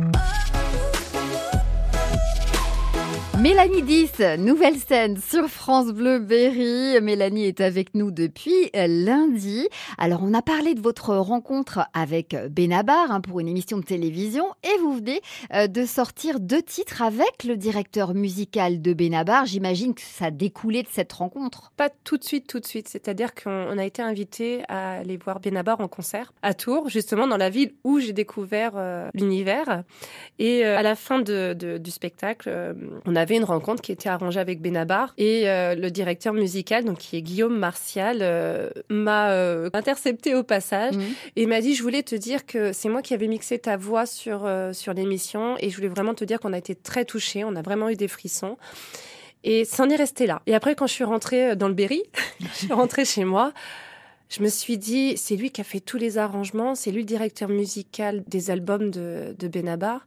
Oh. Mélanie 10, nouvelle scène sur France Bleu Berry. Mélanie est avec nous depuis lundi. Alors, on a parlé de votre rencontre avec Benabar hein, pour une émission de télévision et vous venez euh, de sortir deux titres avec le directeur musical de Benabar. J'imagine que ça découlait de cette rencontre. Pas tout de suite, tout de suite. C'est-à-dire qu'on a été invité à aller voir Benabar en concert à Tours, justement dans la ville où j'ai découvert euh, l'univers. Et euh, à la fin de, du spectacle, on a une rencontre qui était arrangée avec Benabar et euh, le directeur musical, donc qui est Guillaume Martial, euh, m'a euh, intercepté au passage mhm. et m'a dit je voulais te dire que c'est moi qui avais mixé ta voix sur sur l'émission et je voulais vraiment te dire qu'on a été très touchés, on a vraiment eu des frissons. Et c'en est resté là. Et après, quand je suis rentrée dans le Berry, je suis rentrée chez moi, je me suis dit, c'est lui qui a fait tous les arrangements, c'est lui le directeur musical des albums de, de Benabar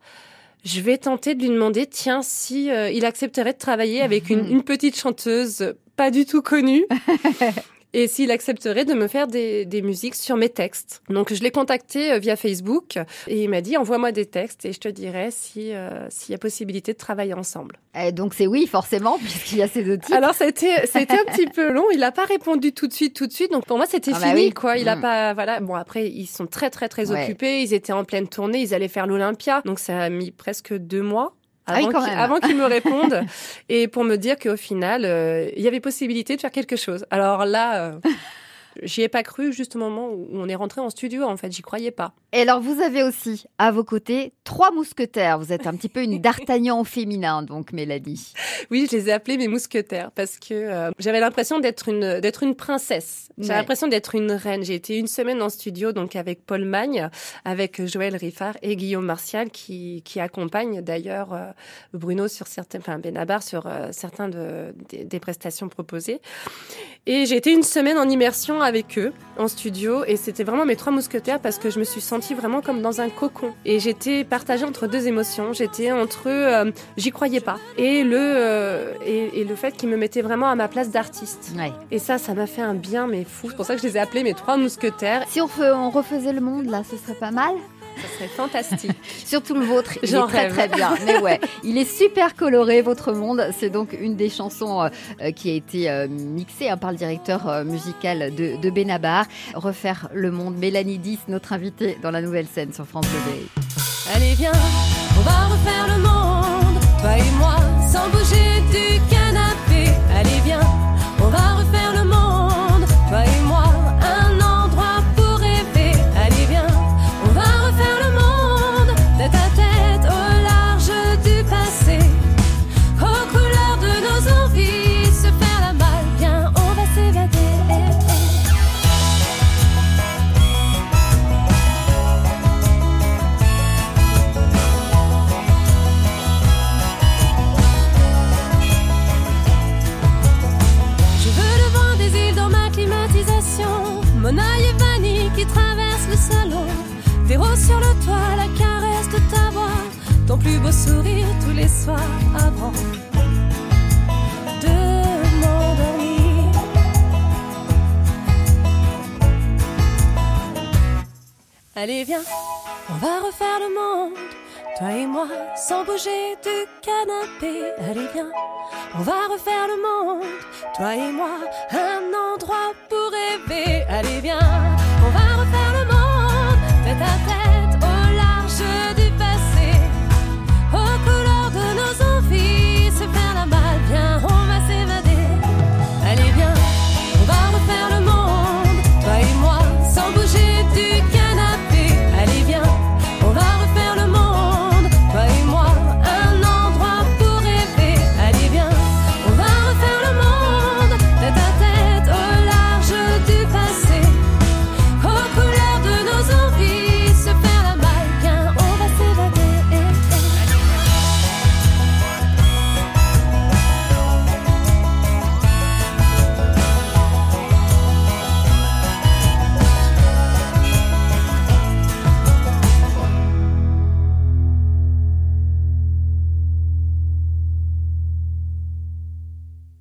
je vais tenter de lui demander, tiens, si euh, il accepterait de travailler avec une, une petite chanteuse pas du tout connue. et s'il accepterait de me faire des, des, musiques sur mes textes. Donc je l'ai contacté euh, via Facebook et il m'a dit envoie-moi des textes et je te dirai si euh, s'il y a possibilité de travailler ensemble. Et donc c'est oui forcément puisqu'il y a ces deux types. Alors été c'était un petit peu long, il n'a pas répondu tout de suite tout de suite. Donc pour moi c'était ah bah fini quoi, il a mm. pas voilà, bon après ils sont très très très occupés, ils étaient en pleine tournée, ils allaient faire l'Olympia. Donc ça a mis presque deux mois ah avant qu'il me réponde et pour me dire qu'au final, euh, il y avait possibilité de faire quelque chose. Alors là, euh, J'y ai pas cru juste au moment où on est rentré en studio, en fait, j'y croyais pas. Et alors, vous avez aussi à vos côtés trois mousquetaires. Vous êtes un petit peu une d'Artagnan féminin, donc, Mélanie. Oui, je les ai appelés mes mousquetaires parce que euh, j'avais l'impression d'être une, d'être une princesse. J'avais l'impression d'être une reine. J'ai été une semaine en studio, donc avec Paul Magne, avec Joël Riffard et Guillaume Martial qui, qui accompagnent d'ailleurs euh, Bruno sur certains, enfin Benabar sur euh, certains de, des, des prestations proposées. Et j'ai été une semaine en immersion avec eux en studio et c'était vraiment mes trois mousquetaires parce que je me suis sentie vraiment comme dans un cocon et j'étais partagée entre deux émotions. J'étais entre euh, j'y croyais pas et le euh, et, le fait qu'ils me mettaient vraiment à ma place d'artiste. Et ça, ça m'a fait un bien mais fou. C'est pour ça que je les ai appelés mes trois mousquetaires. Si on, on refaisait le monde là, ce serait pas mal. Ça serait fantastique. Surtout le vôtre, il est très très bien. Mais ouais, il est super coloré, votre monde. C'est donc une des chansons euh, qui a été euh, mixée hein, par le directeur euh, musical de, de, Benabar. Refaire le monde. Mélanie 10, notre invitée dans la nouvelle scène sur France 2. Allez viens, on va refaire le monde, toi et moi, sans bouger du canapé. Allez viens, on va refaire sur le toit, la caresse de ta voix, ton plus beau sourire tous les soirs avant. Allez, viens, on va refaire le monde, toi et moi, sans bouger du canapé. Allez, viens, on va refaire le monde, toi et moi, un endroit pour rêver. Allez, viens,